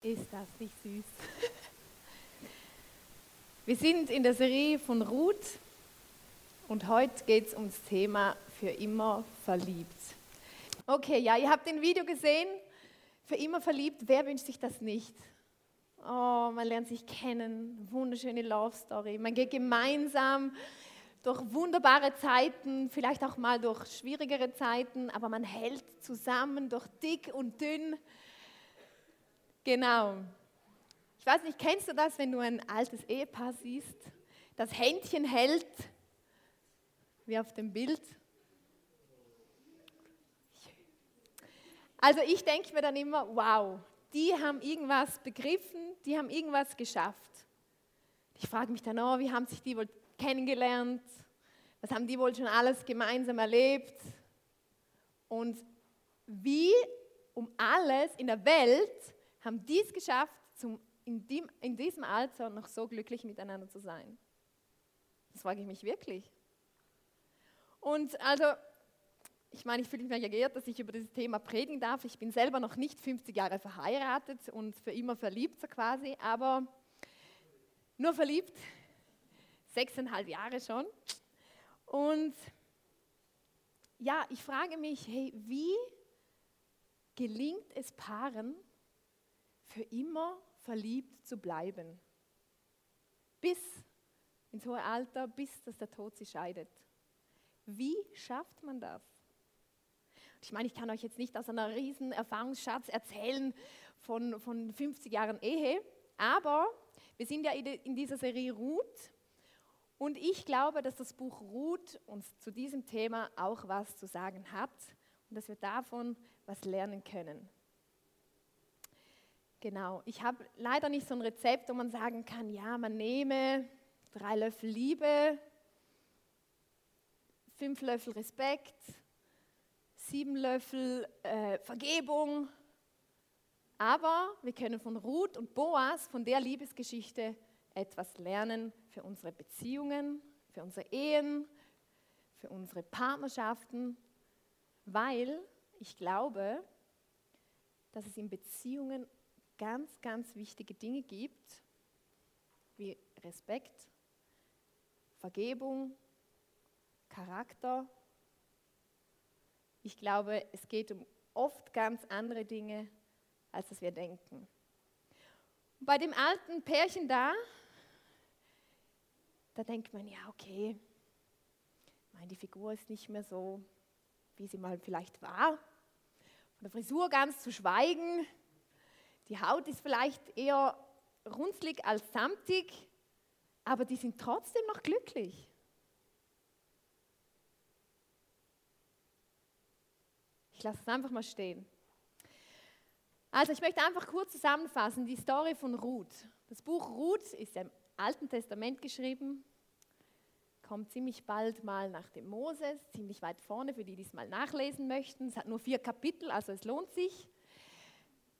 Ist das nicht süß? Wir sind in der Serie von Ruth und heute geht es ums Thema für immer verliebt. Okay, ja, ihr habt den Video gesehen. Für immer verliebt, wer wünscht sich das nicht? Oh, man lernt sich kennen, wunderschöne Love Story. Man geht gemeinsam durch wunderbare Zeiten, vielleicht auch mal durch schwierigere Zeiten, aber man hält zusammen durch dick und dünn. Genau. Ich weiß nicht, kennst du das, wenn du ein altes Ehepaar siehst, das Händchen hält, wie auf dem Bild? Also ich denke mir dann immer, wow, die haben irgendwas begriffen, die haben irgendwas geschafft. Ich frage mich dann, oh, wie haben sich die wohl kennengelernt? Was haben die wohl schon alles gemeinsam erlebt? Und wie um alles in der Welt haben dies geschafft, zum, in, dem, in diesem Alter noch so glücklich miteinander zu sein? Das frage ich mich wirklich. Und also, ich meine, ich fühle mich ja geehrt, dass ich über dieses Thema predigen darf. Ich bin selber noch nicht 50 Jahre verheiratet und für immer verliebt so quasi, aber nur verliebt, sechseinhalb Jahre schon. Und ja, ich frage mich, hey, wie gelingt es Paaren, für immer verliebt zu bleiben. Bis ins hohe Alter, bis dass der Tod sie scheidet. Wie schafft man das? Ich meine, ich kann euch jetzt nicht aus einer riesen Erfahrungsschatz erzählen von, von 50 Jahren Ehe, aber wir sind ja in dieser Serie Ruth und ich glaube, dass das Buch Ruth uns zu diesem Thema auch was zu sagen hat und dass wir davon was lernen können. Genau, ich habe leider nicht so ein Rezept, wo man sagen kann, ja, man nehme drei Löffel Liebe, fünf Löffel Respekt, sieben Löffel äh, Vergebung. Aber wir können von Ruth und Boas, von der Liebesgeschichte, etwas lernen für unsere Beziehungen, für unsere Ehen, für unsere Partnerschaften, weil ich glaube, dass es in Beziehungen ganz, ganz wichtige Dinge gibt, wie Respekt, Vergebung, Charakter. Ich glaube, es geht um oft ganz andere Dinge, als dass wir denken. Und bei dem alten Pärchen da, da denkt man, ja, okay, meine, die Figur ist nicht mehr so, wie sie mal vielleicht war. Von der Frisur ganz zu schweigen, die Haut ist vielleicht eher runzlig als samtig, aber die sind trotzdem noch glücklich. Ich lasse es einfach mal stehen. Also ich möchte einfach kurz zusammenfassen die Story von Ruth. Das Buch Ruth ist im Alten Testament geschrieben, kommt ziemlich bald mal nach dem Moses, ziemlich weit vorne für die, die es mal nachlesen möchten. Es hat nur vier Kapitel, also es lohnt sich.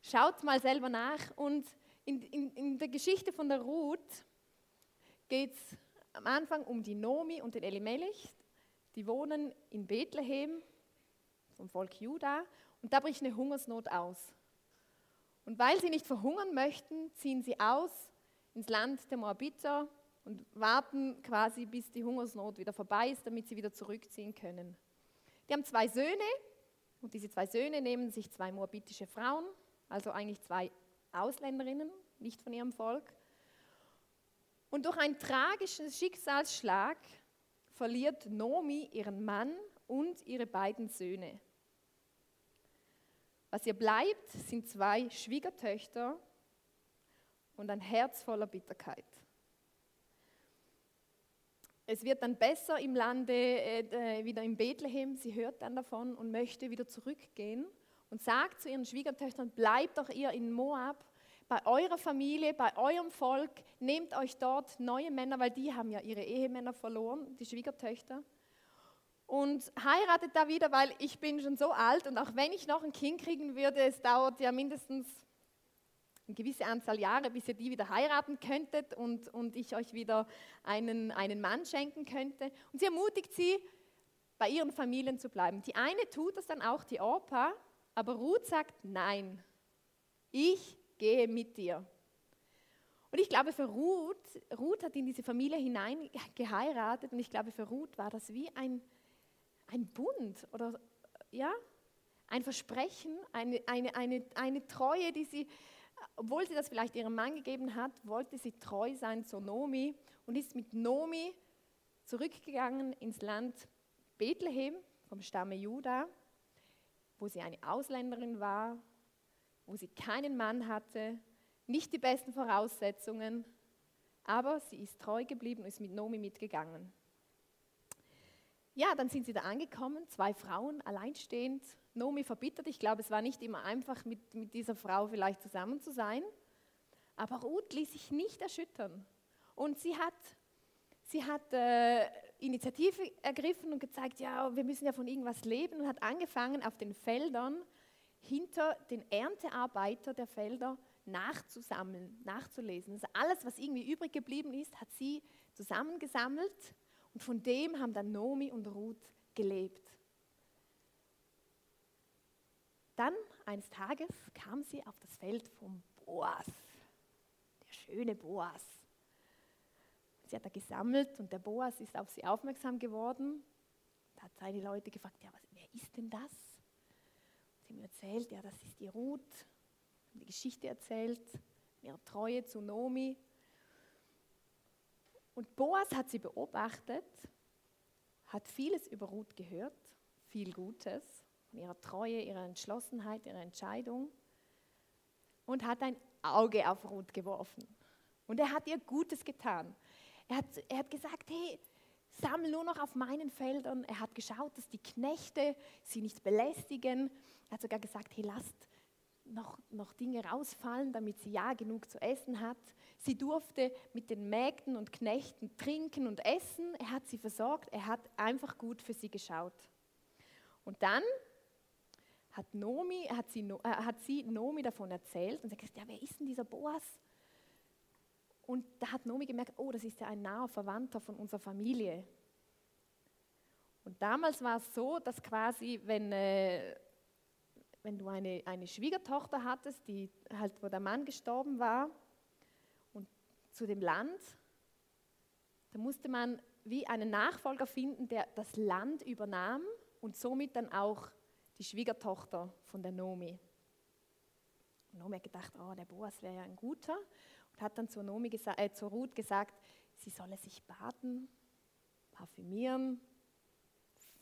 Schaut mal selber nach. Und in, in, in der Geschichte von der Ruth geht es am Anfang um die Nomi und den Elimelech. Die wohnen in Bethlehem, vom Volk Juda. Und da bricht eine Hungersnot aus. Und weil sie nicht verhungern möchten, ziehen sie aus ins Land der Moabiter und warten quasi, bis die Hungersnot wieder vorbei ist, damit sie wieder zurückziehen können. Die haben zwei Söhne und diese zwei Söhne nehmen sich zwei moabitische Frauen also eigentlich zwei Ausländerinnen, nicht von ihrem Volk. Und durch einen tragischen Schicksalsschlag verliert Nomi ihren Mann und ihre beiden Söhne. Was ihr bleibt, sind zwei Schwiegertöchter und ein Herz voller Bitterkeit. Es wird dann besser im Lande, äh, wieder in Bethlehem. Sie hört dann davon und möchte wieder zurückgehen und sagt zu ihren Schwiegertöchtern, bleibt doch ihr in Moab, bei eurer Familie, bei eurem Volk, nehmt euch dort neue Männer, weil die haben ja ihre Ehemänner verloren, die Schwiegertöchter. Und heiratet da wieder, weil ich bin schon so alt und auch wenn ich noch ein Kind kriegen würde, es dauert ja mindestens eine gewisse Anzahl Jahre, bis ihr die wieder heiraten könntet und, und ich euch wieder einen, einen Mann schenken könnte. Und sie ermutigt sie, bei ihren Familien zu bleiben. Die eine tut das dann auch, die Orpa, aber Ruth sagt, nein, ich gehe mit dir. Und ich glaube, für Ruth, Ruth hat in diese Familie hinein geheiratet und ich glaube, für Ruth war das wie ein, ein Bund oder ja, ein Versprechen, eine, eine, eine, eine Treue, die sie, obwohl sie das vielleicht ihrem Mann gegeben hat, wollte sie treu sein zu Nomi und ist mit Nomi zurückgegangen ins Land Bethlehem vom Stamme Juda, wo sie eine Ausländerin war, wo sie keinen Mann hatte, nicht die besten Voraussetzungen, aber sie ist treu geblieben und ist mit Nomi mitgegangen. Ja, dann sind sie da angekommen, zwei Frauen, alleinstehend. Nomi verbittert, ich glaube, es war nicht immer einfach, mit, mit dieser Frau vielleicht zusammen zu sein. Aber Ruth ließ sich nicht erschüttern. Und sie hat, sie hat äh, Initiative ergriffen und gezeigt, ja, wir müssen ja von irgendwas leben und hat angefangen, auf den Feldern hinter den Erntearbeiter der Felder nachzusammeln, nachzulesen. Also alles, was irgendwie übrig geblieben ist, hat sie zusammengesammelt und von dem haben dann Nomi und Ruth gelebt. Dann eines Tages kam sie auf das Feld vom Boas, der schöne Boas. Sie hat da gesammelt und der Boas ist auf sie aufmerksam geworden. Da hat seine Leute gefragt, ja, was, wer ist denn das? Sie haben erzählt, ja, das ist die Ruth die Geschichte erzählt, ihre Treue zu Nomi. Und Boas hat sie beobachtet, hat vieles über Ruth gehört, viel Gutes, von ihrer Treue, ihrer Entschlossenheit, ihrer Entscheidung und hat ein Auge auf Ruth geworfen. Und er hat ihr Gutes getan. Er hat, er hat gesagt, hey, sammel nur noch auf meinen Feldern. Er hat geschaut, dass die Knechte sie nicht belästigen. Er hat sogar gesagt, hey, lasst noch, noch Dinge rausfallen, damit sie ja genug zu essen hat. Sie durfte mit den Mägden und Knechten trinken und essen. Er hat sie versorgt. Er hat einfach gut für sie geschaut. Und dann hat, Nomi, hat, sie, äh, hat sie Nomi davon erzählt und sie hat gesagt, ja, wer ist denn dieser Boas? Und da hat Nomi gemerkt, oh, das ist ja ein naher Verwandter von unserer Familie. Und damals war es so, dass quasi, wenn äh, wenn du eine, eine Schwiegertochter hattest, die halt, wo der Mann gestorben war und zu dem Land, da musste man wie einen Nachfolger finden, der das Land übernahm und somit dann auch die Schwiegertochter von der Nomi. Und Nomi hat gedacht, oh, der Boas wäre ja ein guter hat dann zur, Nomi äh, zur Ruth gesagt, sie solle sich baden, parfümieren,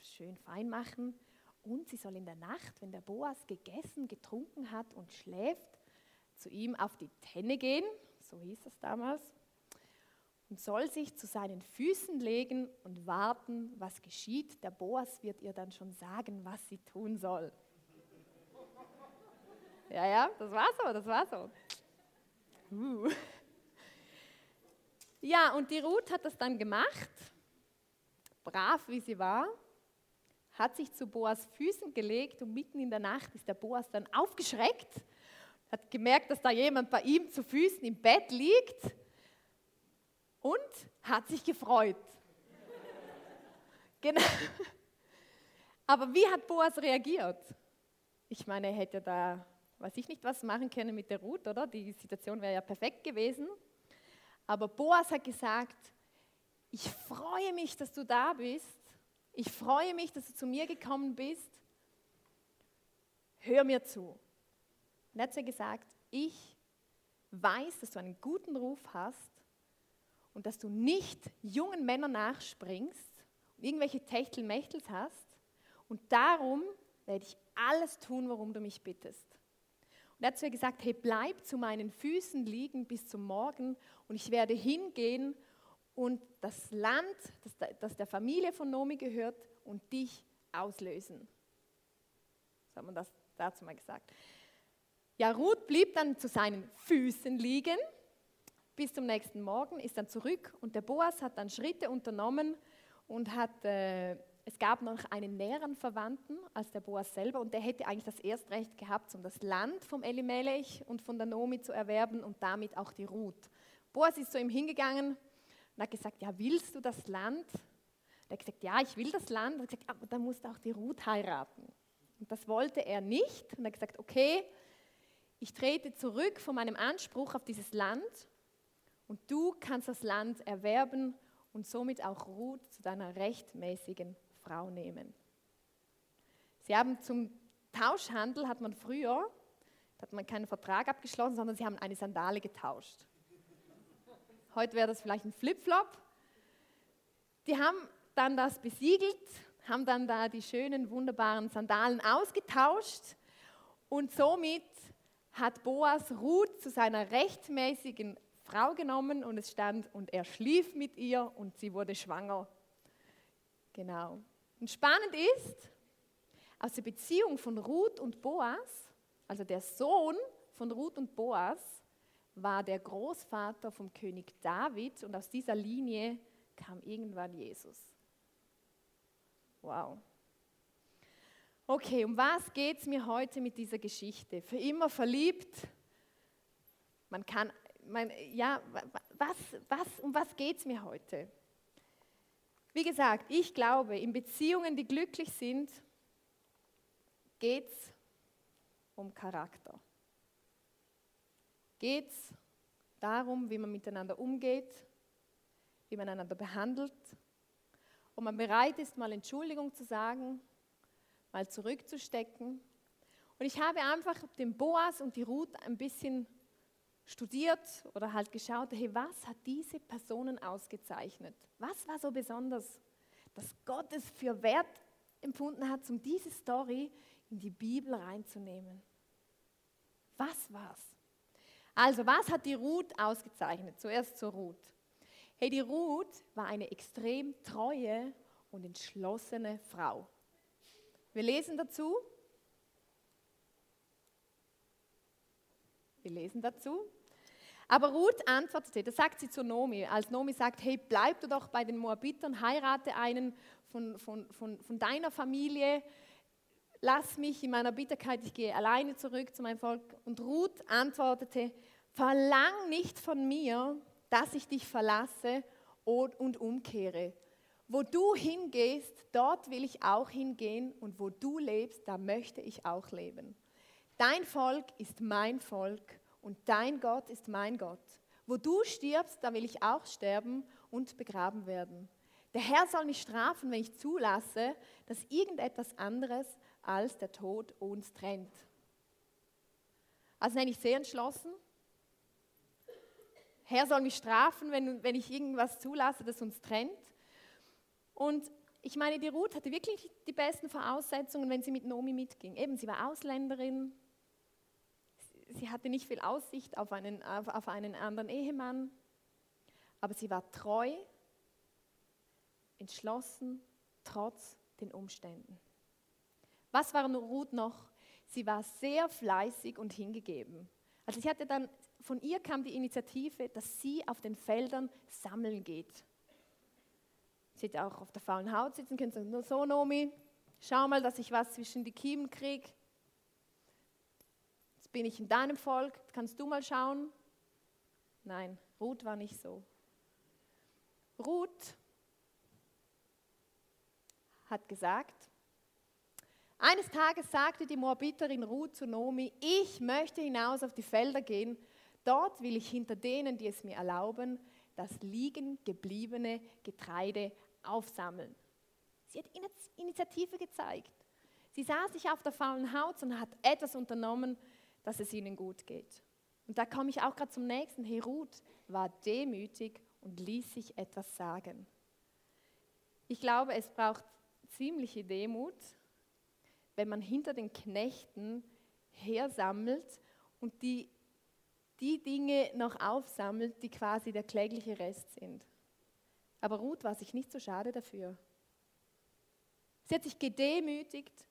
schön fein machen und sie soll in der Nacht, wenn der Boas gegessen, getrunken hat und schläft, zu ihm auf die Tenne gehen, so hieß das damals, und soll sich zu seinen Füßen legen und warten, was geschieht. Der Boas wird ihr dann schon sagen, was sie tun soll. Ja, ja, das war so, das war so. Uh. Ja, und die Ruth hat das dann gemacht, brav wie sie war hat sich zu Boas Füßen gelegt und mitten in der Nacht ist der Boas dann aufgeschreckt, hat gemerkt, dass da jemand bei ihm zu Füßen im Bett liegt und hat sich gefreut. genau. Aber wie hat Boas reagiert? Ich meine, er hätte da, weiß ich nicht, was machen können mit der Ruth, oder? Die Situation wäre ja perfekt gewesen. Aber Boas hat gesagt, ich freue mich, dass du da bist ich freue mich, dass du zu mir gekommen bist. Hör mir zu. Und er hat sie gesagt, ich weiß, dass du einen guten Ruf hast und dass du nicht jungen Männern nachspringst und irgendwelche Techtelmächtels hast. Und darum werde ich alles tun, worum du mich bittest. Und er hat zu ihr gesagt, hey, bleib zu meinen Füßen liegen bis zum Morgen und ich werde hingehen und das Land, das, der Familie von Nomi gehört, und dich auslösen. So hat man das dazu mal gesagt. Ja, Ruth blieb dann zu seinen Füßen liegen bis zum nächsten Morgen, ist dann zurück und der Boas hat dann Schritte unternommen und hat, äh, es gab noch einen näheren Verwandten als der Boas selber und der hätte eigentlich das Erstrecht gehabt, um das Land vom Elimelech und von der Nomi zu erwerben und damit auch die Ruth. Boas ist zu ihm hingegangen, und hat gesagt, ja, willst du das Land? Er hat gesagt, ja, ich will das Land. Er hat gesagt, aber dann musst du auch die Ruth heiraten. Und das wollte er nicht. Und er hat gesagt, okay, ich trete zurück von meinem Anspruch auf dieses Land und du kannst das Land erwerben und somit auch Ruth zu deiner rechtmäßigen Frau nehmen. Sie haben zum Tauschhandel, hat man früher, hat man keinen Vertrag abgeschlossen, sondern sie haben eine Sandale getauscht. Heute wäre das vielleicht ein Flipflop. Die haben dann das besiegelt, haben dann da die schönen, wunderbaren Sandalen ausgetauscht und somit hat Boas Ruth zu seiner rechtmäßigen Frau genommen und es stand, und er schlief mit ihr und sie wurde schwanger. Genau. Und spannend ist, aus der Beziehung von Ruth und Boas, also der Sohn von Ruth und Boas, war der Großvater vom König David und aus dieser Linie kam irgendwann Jesus. Wow. Okay, um was geht es mir heute mit dieser Geschichte? Für immer verliebt? Man kann, man, ja, was, was, um was geht es mir heute? Wie gesagt, ich glaube, in Beziehungen, die glücklich sind, geht es um Charakter. Geht es darum, wie man miteinander umgeht, wie man einander behandelt, ob man bereit ist, mal Entschuldigung zu sagen mal zurückzustecken. Und ich habe einfach den Boas und die Ruth ein bisschen studiert oder halt geschaut, hey, was hat diese Personen ausgezeichnet? Was war so besonders, dass Gott es für wert empfunden hat, um diese Story in die Bibel reinzunehmen? Was war's? Also, was hat die Ruth ausgezeichnet? Zuerst zur Ruth. Hey, die Ruth war eine extrem treue und entschlossene Frau. Wir lesen dazu. Wir lesen dazu. Aber Ruth antwortete, das sagt sie zu Nomi, als Nomi sagt, hey, bleib du doch bei den Moabitern, heirate einen von, von, von, von deiner Familie, lass mich in meiner Bitterkeit, ich gehe alleine zurück zu meinem Volk. Und Ruth antwortete, verlang nicht von mir, dass ich dich verlasse und umkehre. Wo du hingehst, dort will ich auch hingehen und wo du lebst, da möchte ich auch leben. Dein Volk ist mein Volk und dein Gott ist mein Gott. Wo du stirbst, da will ich auch sterben und begraben werden. Der Herr soll mich strafen, wenn ich zulasse, dass irgendetwas anderes als der Tod uns trennt. Also nenne ich sehr entschlossen. Herr soll mich strafen, wenn, wenn ich irgendwas zulasse, das uns trennt. Und ich meine, die Ruth hatte wirklich die besten Voraussetzungen, wenn sie mit Nomi mitging. Eben, sie war Ausländerin, sie hatte nicht viel Aussicht auf einen, auf, auf einen anderen Ehemann, aber sie war treu, entschlossen, trotz den Umständen. Was war Ruth noch? Sie war sehr fleißig und hingegeben. Also sie hatte dann, von ihr kam die Initiative, dass sie auf den Feldern sammeln geht. Sie hätte auch auf der faulen Haut sitzen können, sagen, so Nomi, schau mal, dass ich was zwischen die Kiemen kriege. Bin ich in deinem Volk, kannst du mal schauen? Nein, Ruth war nicht so. Ruth hat gesagt, eines Tages sagte die Moabiterin Ruth zu Nomi, ich möchte hinaus auf die Felder gehen, dort will ich hinter denen, die es mir erlauben, das liegen gebliebene Getreide aufsammeln. Sie hat Initiative gezeigt. Sie sah sich auf der faulen Haut und hat etwas unternommen, dass es ihnen gut geht. Und da komme ich auch gerade zum nächsten. Herut war demütig und ließ sich etwas sagen. Ich glaube, es braucht ziemliche Demut, wenn man hinter den Knechten hersammelt und die, die Dinge noch aufsammelt, die quasi der klägliche Rest sind. Aber Ruth war sich nicht so schade dafür. Sie hat sich gedemütigt.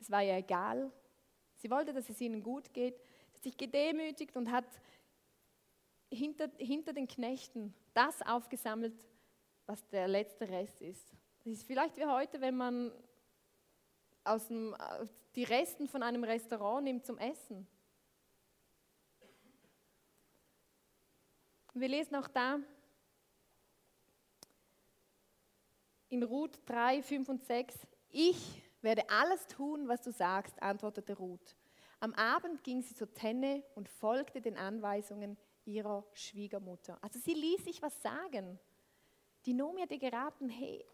Es war ihr egal. Sie wollte, dass es ihnen gut geht. Hat sich gedemütigt und hat hinter, hinter den Knechten das aufgesammelt, was der letzte Rest ist. Das ist vielleicht wie heute, wenn man aus dem, die Resten von einem Restaurant nimmt zum Essen. wir lesen auch da, in Ruth 3, 5 und 6, ich werde alles tun, was du sagst, antwortete Ruth. Am Abend ging sie zur Tenne und folgte den Anweisungen ihrer Schwiegermutter. Also sie ließ sich was sagen. Die Nomi hatte geraten, hey,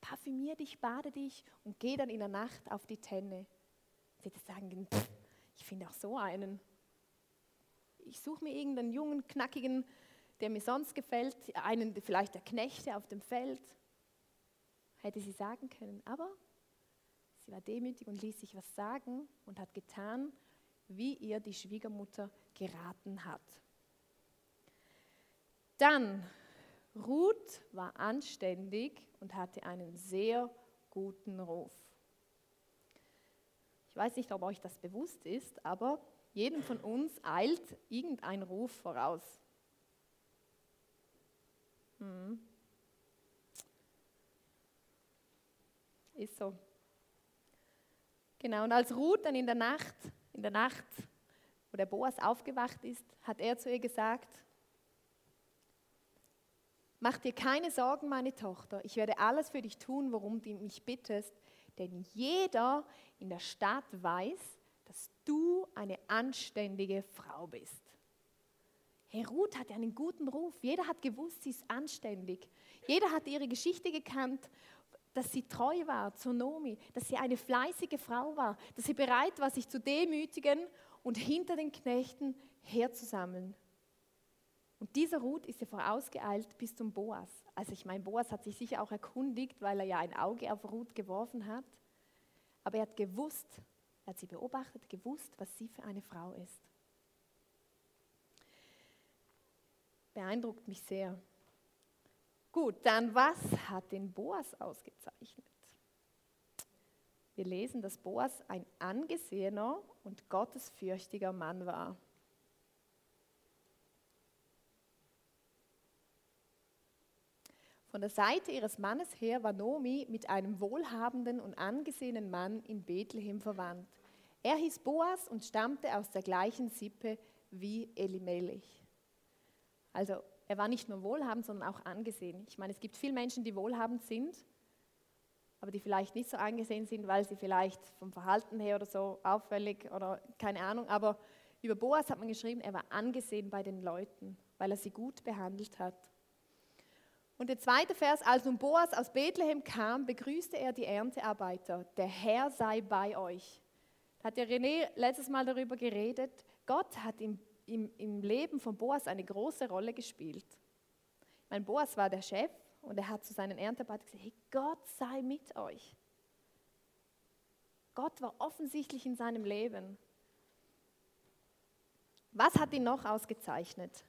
parfümier dich, bade dich und geh dann in der Nacht auf die Tenne. Sie hätte sagen können, ich finde auch so einen. Ich suche mir irgendeinen jungen, knackigen, der mir sonst gefällt, einen vielleicht der Knechte auf dem Feld. Hätte sie sagen können. Aber sie war demütig und ließ sich was sagen und hat getan, wie ihr die Schwiegermutter geraten hat. Dann, Ruth war anständig und hatte einen sehr guten Ruf. Ich weiß nicht, ob euch das bewusst ist, aber jedem von uns eilt irgendein Ruf voraus. Hm. Ist so. Genau, und als Ruth dann in der Nacht, in der Nacht, wo der Boas aufgewacht ist, hat er zu ihr gesagt, Mach dir keine Sorgen, meine Tochter, ich werde alles für dich tun, worum du mich bittest, denn jeder in der Stadt weiß, dass du eine anständige Frau bist. Hey, Ruth hat einen guten Ruf. Jeder hat gewusst, sie ist anständig. Jeder hat ihre Geschichte gekannt, dass sie treu war zur Nomi, dass sie eine fleißige Frau war, dass sie bereit war, sich zu demütigen und hinter den Knechten herzusammeln. Und dieser Ruth ist ja vorausgeeilt bis zum Boas. Also ich meine, Boas hat sich sicher auch erkundigt, weil er ja ein Auge auf Ruth geworfen hat. Aber er hat gewusst, er hat sie beobachtet, gewusst, was sie für eine Frau ist. Beeindruckt mich sehr. Gut, dann was hat den Boas ausgezeichnet? Wir lesen, dass Boas ein angesehener und gottesfürchtiger Mann war. Von der Seite ihres Mannes her war Nomi mit einem wohlhabenden und angesehenen Mann in Bethlehem verwandt. Er hieß Boas und stammte aus der gleichen Sippe wie Elimelech. Also er war nicht nur wohlhabend, sondern auch angesehen. Ich meine, es gibt viele Menschen, die wohlhabend sind, aber die vielleicht nicht so angesehen sind, weil sie vielleicht vom Verhalten her oder so auffällig oder keine Ahnung. Aber über Boas hat man geschrieben, er war angesehen bei den Leuten, weil er sie gut behandelt hat. Und der zweite Vers, als nun Boas aus Bethlehem kam, begrüßte er die Erntearbeiter. Der Herr sei bei euch. Da hat ja René letztes Mal darüber geredet. Gott hat im, im, im Leben von Boas eine große Rolle gespielt. Mein Boas war der Chef und er hat zu seinen Erntearbeitern gesagt, hey, Gott sei mit euch. Gott war offensichtlich in seinem Leben. Was hat ihn noch ausgezeichnet?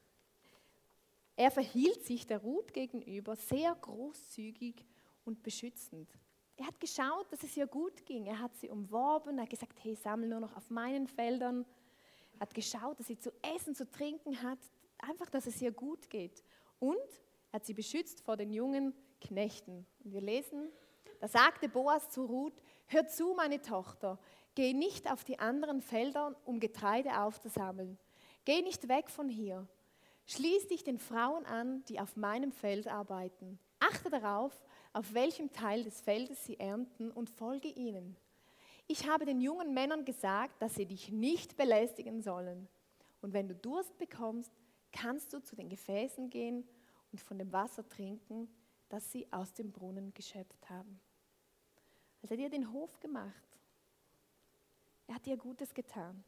Er verhielt sich der Ruth gegenüber sehr großzügig und beschützend. Er hat geschaut, dass es ihr gut ging. Er hat sie umworben, er hat gesagt, hey, sammle nur noch auf meinen Feldern. Hat geschaut, dass sie zu essen, zu trinken hat, einfach, dass es ihr gut geht. Und er hat sie beschützt vor den jungen Knechten. Und wir lesen, da sagte Boas zu Ruth, hör zu, meine Tochter, geh nicht auf die anderen Felder, um Getreide aufzusammeln. Geh nicht weg von hier. Schließ dich den Frauen an, die auf meinem Feld arbeiten. Achte darauf, auf welchem Teil des Feldes sie ernten und folge ihnen. Ich habe den jungen Männern gesagt, dass sie dich nicht belästigen sollen. Und wenn du Durst bekommst, kannst du zu den Gefäßen gehen und von dem Wasser trinken, das sie aus dem Brunnen geschöpft haben. Also er hat ihr den Hof gemacht. Er hat ihr Gutes getan.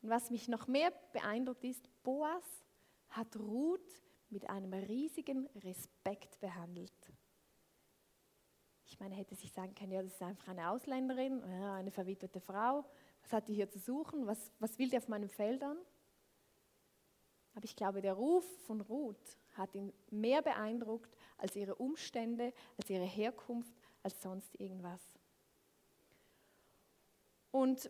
Und was mich noch mehr beeindruckt ist, Boas hat Ruth mit einem riesigen Respekt behandelt. Ich meine, hätte sich sagen können, ja, das ist einfach eine Ausländerin, eine verwitwete Frau. Was hat die hier zu suchen? Was, was will die auf meinen Feldern? Aber ich glaube, der Ruf von Ruth hat ihn mehr beeindruckt als ihre Umstände, als ihre Herkunft, als sonst irgendwas. Und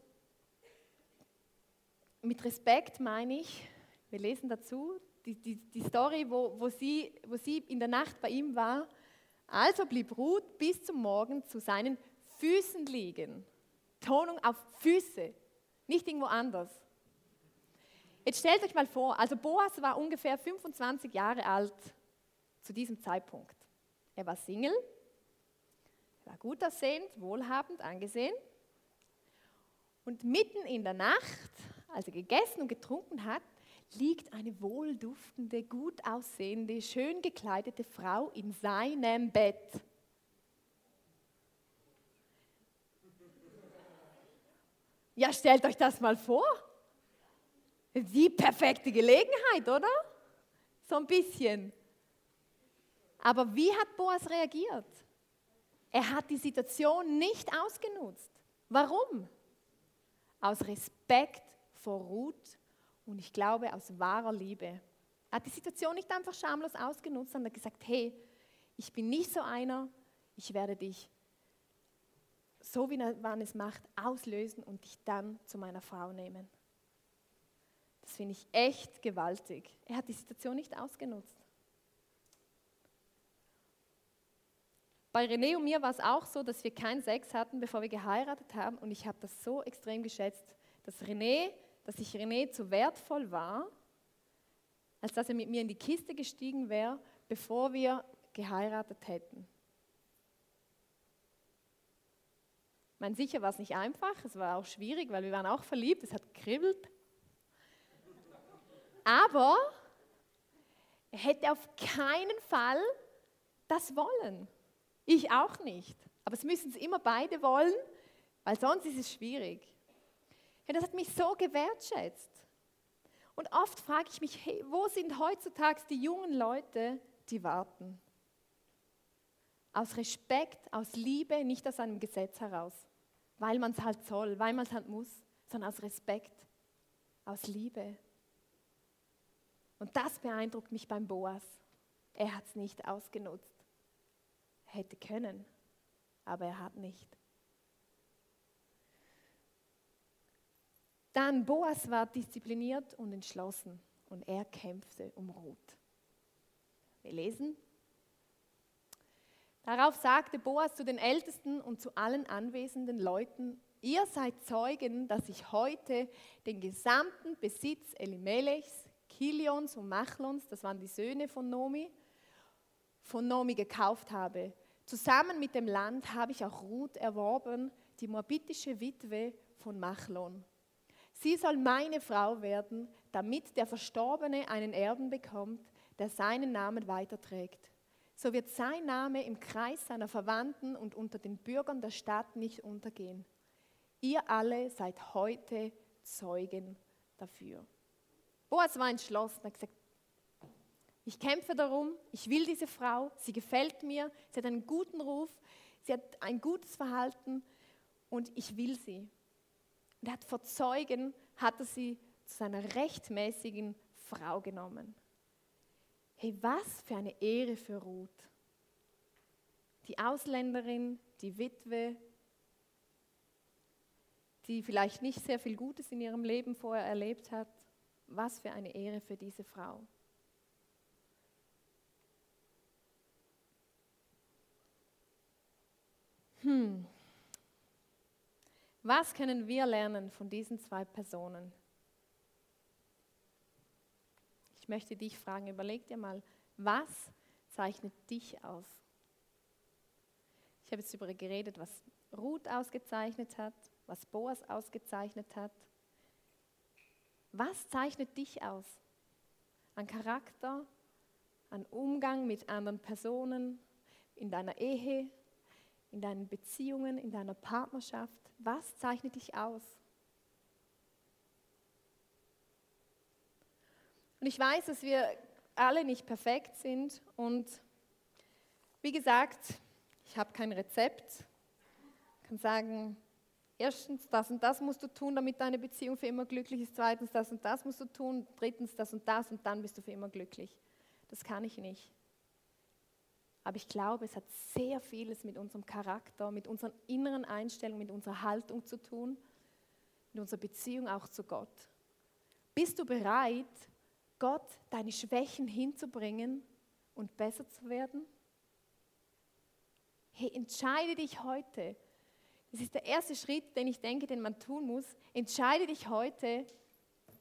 mit Respekt meine ich, wir lesen dazu, die, die, die Story, wo, wo, sie, wo sie in der Nacht bei ihm war. Also blieb Ruth bis zum Morgen zu seinen Füßen liegen. Tonung auf Füße, nicht irgendwo anders. Jetzt stellt euch mal vor, also Boas war ungefähr 25 Jahre alt zu diesem Zeitpunkt. Er war Single, er war gut aussehend, wohlhabend, angesehen Und mitten in der Nacht, als er gegessen und getrunken hat, liegt eine wohlduftende, gut aussehende, schön gekleidete Frau in seinem Bett. Ja, stellt euch das mal vor. Die perfekte Gelegenheit, oder? So ein bisschen. Aber wie hat Boas reagiert? Er hat die Situation nicht ausgenutzt. Warum? Aus Respekt vor Ruth und ich glaube aus wahrer Liebe. Er hat die Situation nicht einfach schamlos ausgenutzt, sondern gesagt, hey, ich bin nicht so einer, ich werde dich, so wie man es macht, auslösen und dich dann zu meiner Frau nehmen. Das finde ich echt gewaltig. Er hat die Situation nicht ausgenutzt. Bei René und mir war es auch so, dass wir keinen Sex hatten, bevor wir geheiratet haben. Und ich habe das so extrem geschätzt, dass René, dass ich René zu wertvoll war, als dass er mit mir in die Kiste gestiegen wäre, bevor wir geheiratet hätten. Ich meine, sicher war es nicht einfach, es war auch schwierig, weil wir waren auch verliebt, es hat gekribbelt. Aber er hätte auf keinen Fall das wollen. Ich auch nicht. Aber es müssen es immer beide wollen, weil sonst ist es schwierig. Ja, das hat mich so gewertschätzt. Und oft frage ich mich, hey, wo sind heutzutage die jungen Leute, die warten? Aus Respekt, aus Liebe, nicht aus einem Gesetz heraus, weil man es halt soll, weil man es halt muss, sondern aus Respekt, aus Liebe. Und das beeindruckt mich beim Boas. Er hat es nicht ausgenutzt. Er hätte können, aber er hat nicht. Dann Boas war diszipliniert und entschlossen und er kämpfte um Ruth. Wir lesen. Darauf sagte Boas zu den Ältesten und zu allen anwesenden Leuten, ihr seid Zeugen, dass ich heute den gesamten Besitz Elimelechs, Kilions und Machlons, das waren die Söhne von Nomi, von Nomi gekauft habe. Zusammen mit dem Land habe ich auch Ruth erworben, die moabitische Witwe von Machlon. Sie soll meine Frau werden, damit der Verstorbene einen Erben bekommt, der seinen Namen weiterträgt. So wird sein Name im Kreis seiner Verwandten und unter den Bürgern der Stadt nicht untergehen. Ihr alle seid heute Zeugen dafür. Boas war entschlossen, er hat gesagt, ich kämpfe darum, ich will diese Frau, sie gefällt mir, sie hat einen guten Ruf, sie hat ein gutes Verhalten und ich will sie. Und er hat vor Zeugen, hat er sie zu seiner rechtmäßigen Frau genommen. Hey, was für eine Ehre für Ruth. Die Ausländerin, die Witwe, die vielleicht nicht sehr viel Gutes in ihrem Leben vorher erlebt hat. Was für eine Ehre für diese Frau. Hm. Was können wir lernen von diesen zwei Personen? Ich möchte dich fragen, überleg dir mal, was zeichnet dich aus? Ich habe jetzt darüber geredet, was Ruth ausgezeichnet hat, was Boas ausgezeichnet hat. Was zeichnet dich aus? An Charakter, an Umgang mit anderen Personen, in deiner Ehe, in deinen Beziehungen, in deiner Partnerschaft? Was zeichnet dich aus? Und ich weiß, dass wir alle nicht perfekt sind und wie gesagt, ich habe kein Rezept. Ich kann sagen, erstens, das und das musst du tun, damit deine Beziehung für immer glücklich ist. Zweitens, das und das musst du tun. Drittens, das und das und dann bist du für immer glücklich. Das kann ich nicht. Aber ich glaube, es hat sehr vieles mit unserem Charakter, mit unseren inneren Einstellungen, mit unserer Haltung zu tun, mit unserer Beziehung auch zu Gott. Bist du bereit, Gott deine Schwächen hinzubringen und besser zu werden? Hey, entscheide dich heute. Das ist der erste Schritt, den ich denke, den man tun muss. Entscheide dich heute,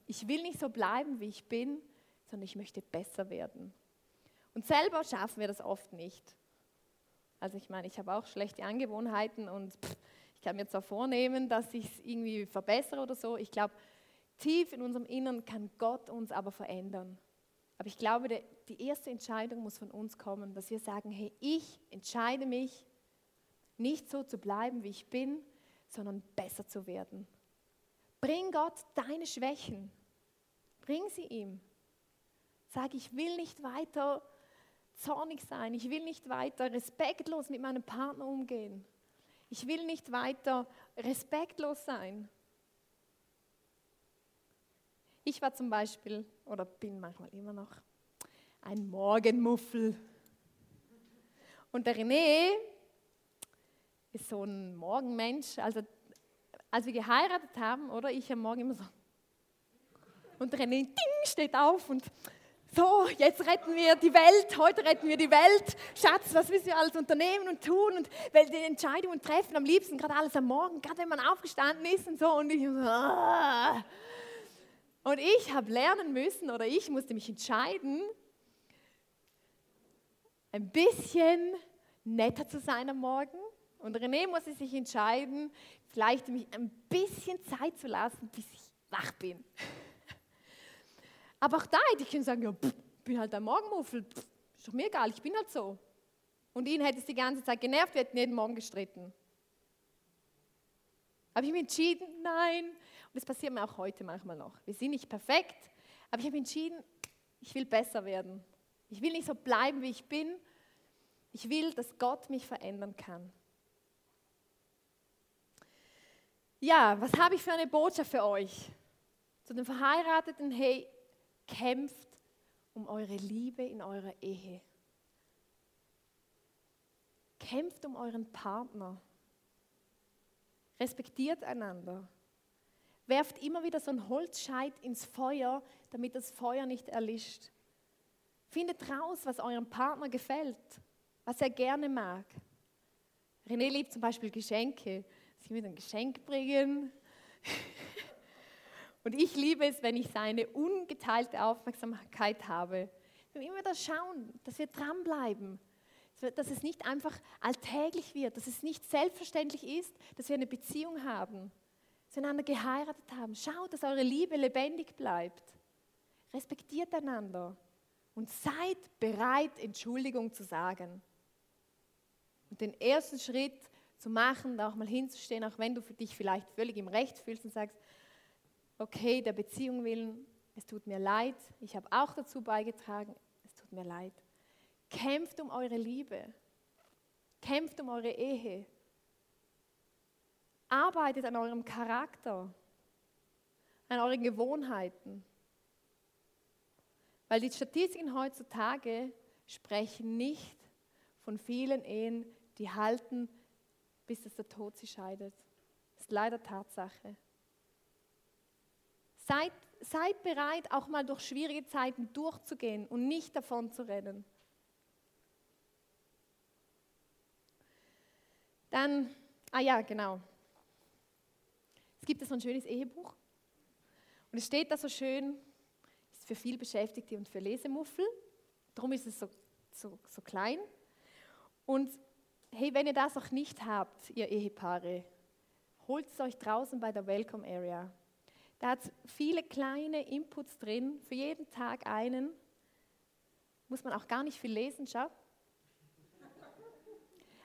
ich will nicht so bleiben, wie ich bin, sondern ich möchte besser werden. Und selber schaffen wir das oft nicht. Also ich meine, ich habe auch schlechte Angewohnheiten und pff, ich kann mir zwar vornehmen, dass ich es irgendwie verbessere oder so. Ich glaube, tief in unserem Innern kann Gott uns aber verändern. Aber ich glaube, die erste Entscheidung muss von uns kommen, dass wir sagen, hey, ich entscheide mich, nicht so zu bleiben, wie ich bin, sondern besser zu werden. Bring Gott deine Schwächen. Bring sie ihm. Sag, ich will nicht weiter zornig sein. Ich will nicht weiter respektlos mit meinem Partner umgehen. Ich will nicht weiter respektlos sein. Ich war zum Beispiel, oder bin manchmal immer noch, ein Morgenmuffel. Und der René ist so ein Morgenmensch. Also, als wir geheiratet haben, oder? Ich am Morgen immer so. Und der René ding, steht auf und so, jetzt retten wir die Welt, heute retten wir die Welt. Schatz, was müssen wir alles unternehmen und tun und die Entscheidungen treffen, am liebsten gerade alles am Morgen, gerade wenn man aufgestanden ist und so. Und ich, ah. und ich habe lernen müssen oder ich musste mich entscheiden, ein bisschen netter zu sein am Morgen. Und René musste sich entscheiden, vielleicht mich ein bisschen Zeit zu lassen, bis ich wach bin. Aber auch da hätte ich können sagen, ja, pff, bin halt ein Morgenmuffel, pff, ist doch mir egal, ich bin halt so. Und ihn hätte es die ganze Zeit genervt, wir hätten jeden Morgen gestritten. Habe ich mich entschieden, nein. Und das passiert mir auch heute manchmal noch. Wir sind nicht perfekt, aber ich habe entschieden, ich will besser werden. Ich will nicht so bleiben, wie ich bin. Ich will, dass Gott mich verändern kann. Ja, was habe ich für eine Botschaft für euch? Zu den Verheirateten, hey, kämpft um eure Liebe in eurer Ehe. Kämpft um euren Partner. Respektiert einander. Werft immer wieder so ein Holzscheit ins Feuer, damit das Feuer nicht erlischt. Findet raus, was eurem Partner gefällt, was er gerne mag. René liebt zum Beispiel Geschenke. Sie will ein Geschenk bringen. Und ich liebe es, wenn ich seine ungeteilte Aufmerksamkeit habe. Müssen immer wieder schauen, dass wir dranbleiben, dass es nicht einfach alltäglich wird, dass es nicht selbstverständlich ist, dass wir eine Beziehung haben, dass wir einander geheiratet haben. Schaut, dass eure Liebe lebendig bleibt. Respektiert einander und seid bereit, Entschuldigung zu sagen. Und den ersten Schritt zu machen, da auch mal hinzustehen, auch wenn du für dich vielleicht völlig im Recht fühlst und sagst, okay, der Beziehung willen, es tut mir leid, ich habe auch dazu beigetragen, es tut mir leid. Kämpft um eure Liebe, kämpft um eure Ehe, arbeitet an eurem Charakter, an euren Gewohnheiten. Weil die Statistiken heutzutage sprechen nicht von vielen Ehen, die halten, bis es der Tod sie scheidet. Das ist leider Tatsache. Seid, seid bereit, auch mal durch schwierige Zeiten durchzugehen und nicht davon zu rennen. Dann, ah ja, genau. Es gibt so ein schönes Ehebuch. Und es steht da so schön, ist für viel Beschäftigte und für Lesemuffel. Darum ist es so, so, so klein. Und hey, wenn ihr das auch nicht habt, ihr Ehepaare, holt es euch draußen bei der Welcome Area. Da hat es viele kleine Inputs drin, für jeden Tag einen. Muss man auch gar nicht viel lesen, schau.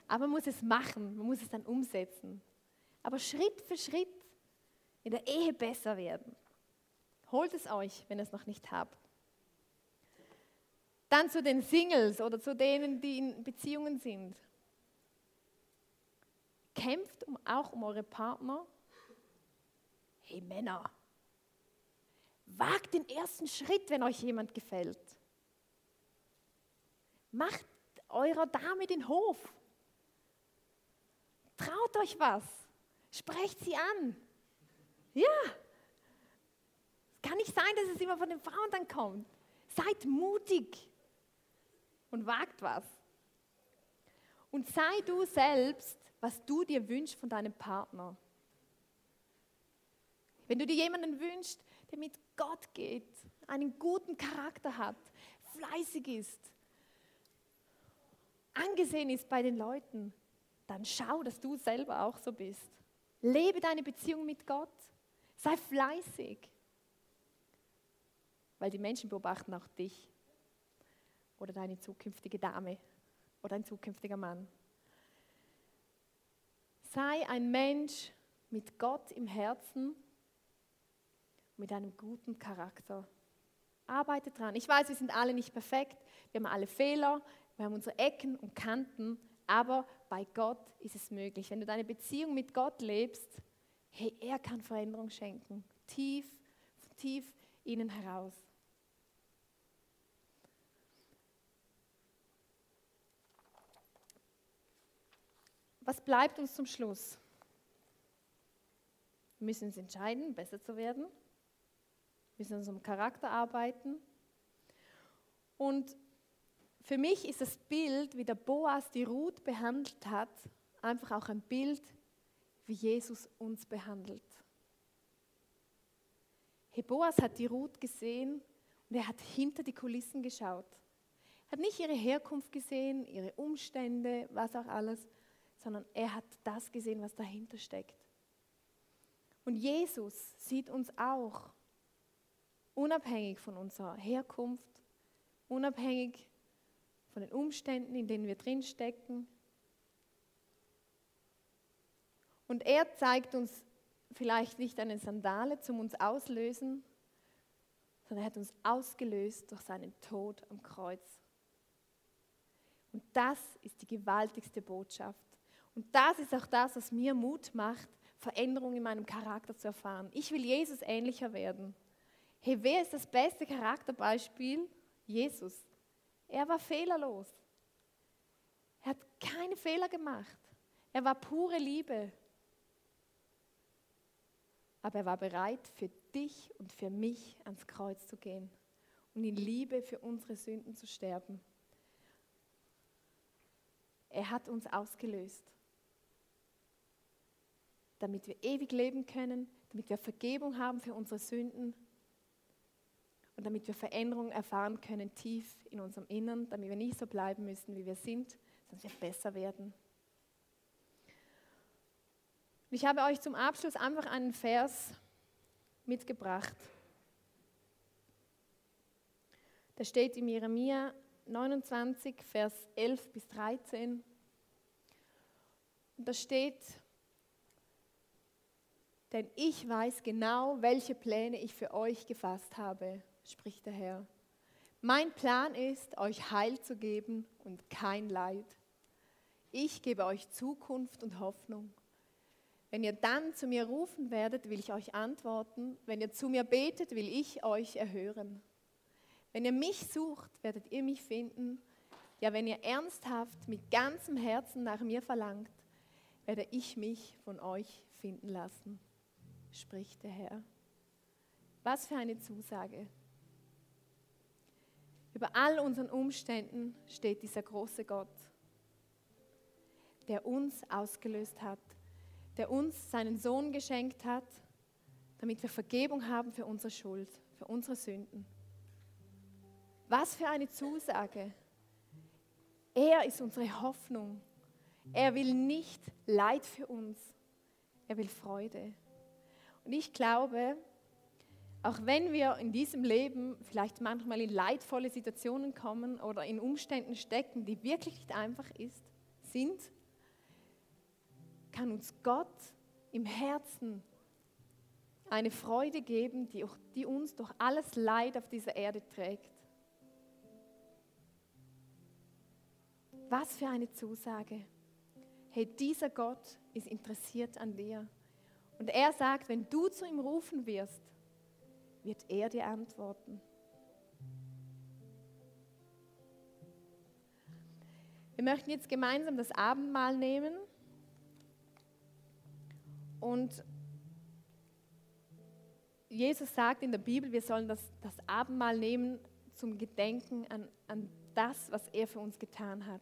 Aber man muss es machen, man muss es dann umsetzen. Aber Schritt für Schritt in der Ehe besser werden. Holt es euch, wenn ihr es noch nicht habt. Dann zu den Singles oder zu denen, die in Beziehungen sind. Kämpft um, auch um eure Partner. Hey Männer, Wagt den ersten Schritt, wenn euch jemand gefällt. Macht eurer Dame den Hof. Traut euch was. Sprecht sie an. Ja. Es kann nicht sein, dass es immer von den Frauen dann kommt. Seid mutig und wagt was. Und sei du selbst, was du dir wünschst von deinem Partner. Wenn du dir jemanden wünschst, der mit Gott geht, einen guten Charakter hat, fleißig ist, angesehen ist bei den Leuten, dann schau, dass du selber auch so bist. Lebe deine Beziehung mit Gott. Sei fleißig. Weil die Menschen beobachten auch dich oder deine zukünftige Dame oder ein zukünftiger Mann. Sei ein Mensch mit Gott im Herzen, mit einem guten Charakter. Arbeite dran. Ich weiß, wir sind alle nicht perfekt, wir haben alle Fehler, wir haben unsere Ecken und Kanten, aber bei Gott ist es möglich. Wenn du deine Beziehung mit Gott lebst, hey, er kann Veränderung schenken, tief, tief innen heraus. Was bleibt uns zum Schluss? Wir müssen uns entscheiden, besser zu werden. Wir müssen an unserem Charakter arbeiten. Und für mich ist das Bild, wie der Boas die Ruth behandelt hat, einfach auch ein Bild, wie Jesus uns behandelt. Hey, Boas hat die Ruth gesehen und er hat hinter die Kulissen geschaut. Er hat nicht ihre Herkunft gesehen, ihre Umstände, was auch alles, sondern er hat das gesehen, was dahinter steckt. Und Jesus sieht uns auch, unabhängig von unserer Herkunft, unabhängig von den Umständen, in denen wir drinstecken. Und er zeigt uns vielleicht nicht eine Sandale zum uns auslösen, sondern er hat uns ausgelöst durch seinen Tod am Kreuz. Und das ist die gewaltigste Botschaft. Und das ist auch das, was mir Mut macht, Veränderung in meinem Charakter zu erfahren. Ich will Jesus ähnlicher werden. Hey, wer ist das beste Charakterbeispiel? Jesus. Er war fehlerlos. Er hat keine Fehler gemacht. Er war pure Liebe. Aber er war bereit, für dich und für mich ans Kreuz zu gehen und in Liebe für unsere Sünden zu sterben. Er hat uns ausgelöst, damit wir ewig leben können, damit wir Vergebung haben für unsere Sünden und damit wir Veränderung erfahren können tief in unserem Innern, damit wir nicht so bleiben müssen, wie wir sind, sondern wir besser werden. Und ich habe euch zum Abschluss einfach einen Vers mitgebracht. Der steht in Jeremia 29, Vers 11 bis 13. Und da steht, denn ich weiß genau, welche Pläne ich für euch gefasst habe spricht der Herr. Mein Plan ist, euch Heil zu geben und kein Leid. Ich gebe euch Zukunft und Hoffnung. Wenn ihr dann zu mir rufen werdet, will ich euch antworten. Wenn ihr zu mir betet, will ich euch erhören. Wenn ihr mich sucht, werdet ihr mich finden. Ja, wenn ihr ernsthaft mit ganzem Herzen nach mir verlangt, werde ich mich von euch finden lassen, spricht der Herr. Was für eine Zusage. Über all unseren Umständen steht dieser große Gott, der uns ausgelöst hat, der uns seinen Sohn geschenkt hat, damit wir Vergebung haben für unsere Schuld, für unsere Sünden. Was für eine Zusage. Er ist unsere Hoffnung. Er will nicht Leid für uns, er will Freude. Und ich glaube, auch wenn wir in diesem Leben vielleicht manchmal in leidvolle Situationen kommen oder in Umständen stecken, die wirklich nicht einfach ist, sind, kann uns Gott im Herzen eine Freude geben, die, auch, die uns durch alles Leid auf dieser Erde trägt. Was für eine Zusage. Hey, dieser Gott ist interessiert an dir. Und er sagt, wenn du zu ihm rufen wirst, wird er dir antworten. Wir möchten jetzt gemeinsam das Abendmahl nehmen und Jesus sagt in der Bibel, wir sollen das, das Abendmahl nehmen zum Gedenken an, an das, was er für uns getan hat.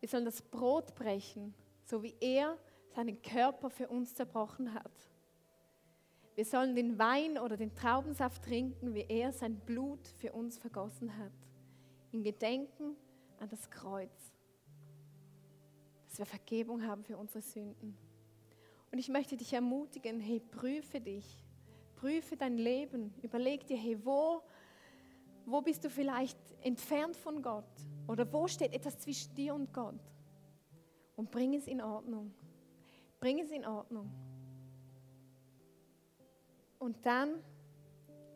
Wir sollen das Brot brechen, so wie er seinen Körper für uns zerbrochen hat. Wir sollen den Wein oder den Traubensaft trinken, wie er sein Blut für uns vergossen hat. In Gedenken an das Kreuz. Dass wir Vergebung haben für unsere Sünden. Und ich möchte dich ermutigen, hey, prüfe dich, prüfe dein Leben, überleg dir, hey, wo, wo bist du vielleicht entfernt von Gott? Oder wo steht etwas zwischen dir und Gott? Und bring es in Ordnung. Bring es in Ordnung. Und dann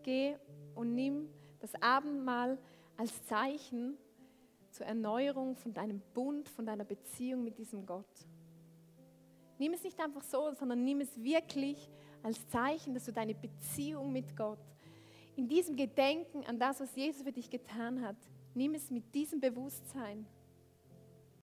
geh und nimm das Abendmahl als Zeichen zur Erneuerung von deinem Bund, von deiner Beziehung mit diesem Gott. Nimm es nicht einfach so, sondern nimm es wirklich als Zeichen, dass du deine Beziehung mit Gott in diesem Gedenken an das, was Jesus für dich getan hat, nimm es mit diesem Bewusstsein